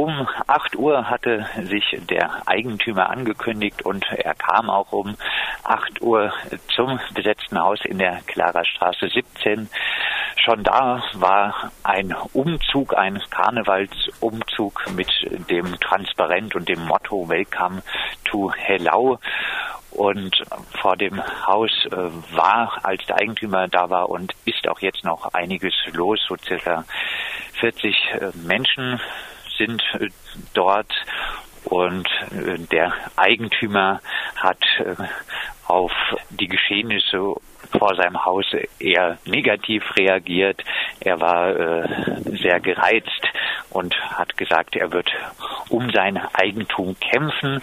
Um 8 Uhr hatte sich der Eigentümer angekündigt und er kam auch um 8 Uhr zum besetzten Haus in der Klarerstraße 17. Schon da war ein Umzug, ein Karnevalsumzug mit dem Transparent und dem Motto Welcome to Hellau. Und vor dem Haus äh, war, als der Eigentümer da war und ist auch jetzt noch einiges los. So circa 40 äh, Menschen sind äh, dort und äh, der Eigentümer hat äh, auf die Geschehnisse vor seinem Haus eher negativ reagiert. Er war sehr gereizt und hat gesagt, er wird um sein Eigentum kämpfen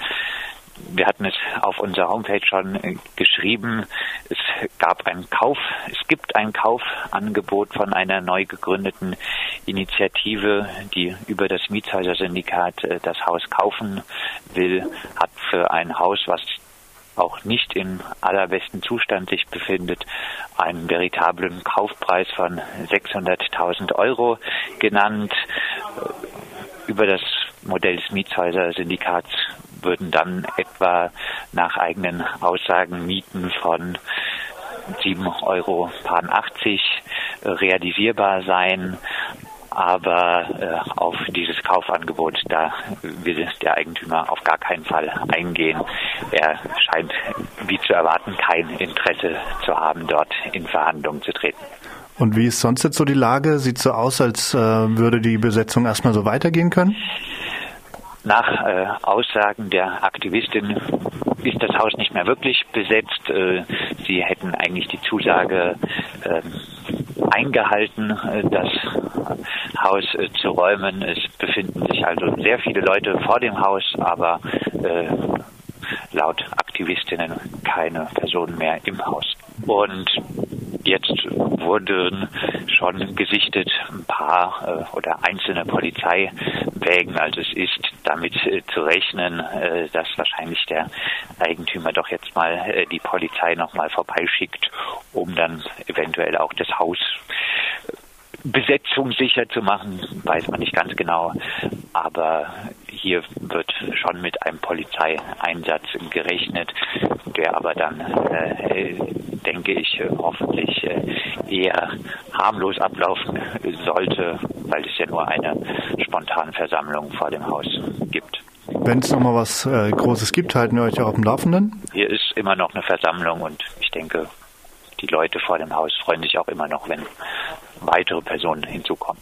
wir hatten es auf unserer Homepage schon geschrieben. Es gab ein Kauf, es gibt ein Kaufangebot von einer neu gegründeten Initiative, die über das Mietshäuser-Syndikat äh, das Haus kaufen will, hat für ein Haus, was auch nicht im allerbesten Zustand sich befindet, einen veritablen Kaufpreis von 600.000 Euro genannt. Über das Modell des Mietshäuser-Syndikats würden dann etwa nach eigenen Aussagen Mieten von 7,80 Euro realisierbar sein. Aber äh, auf dieses Kaufangebot, da will der Eigentümer auf gar keinen Fall eingehen. Er scheint, wie zu erwarten, kein Interesse zu haben, dort in Verhandlungen zu treten. Und wie ist sonst jetzt so die Lage? Sieht so aus, als äh, würde die Besetzung erstmal so weitergehen können? Nach äh, Aussagen der Aktivistin ist das Haus nicht mehr wirklich besetzt. Äh, sie hätten eigentlich die Zusage äh, eingehalten, äh, das Haus äh, zu räumen. Es befinden sich also sehr viele Leute vor dem Haus, aber äh, laut Aktivistinnen keine Personen mehr im Haus. Und jetzt wurden schon gesichtet ein paar äh, oder einzelne Polizeiwägen. Also es ist damit äh, zu rechnen, äh, dass wahrscheinlich der Eigentümer doch jetzt mal die Polizei nochmal vorbeischickt, um dann eventuell auch das Haus Besetzung sicher zu machen, weiß man nicht ganz genau. Aber hier wird schon mit einem Polizeieinsatz gerechnet, der aber dann, äh, denke ich, hoffentlich äh, eher harmlos ablaufen sollte, weil es ja nur eine spontane Versammlung vor dem Haus gibt. Wenn es nochmal was äh, Großes gibt, halten wir euch auch auf dem Laufenden? Hier ist immer noch eine Versammlung und ich denke, die Leute vor dem Haus freuen sich auch immer noch, wenn weitere Personen hinzukommen.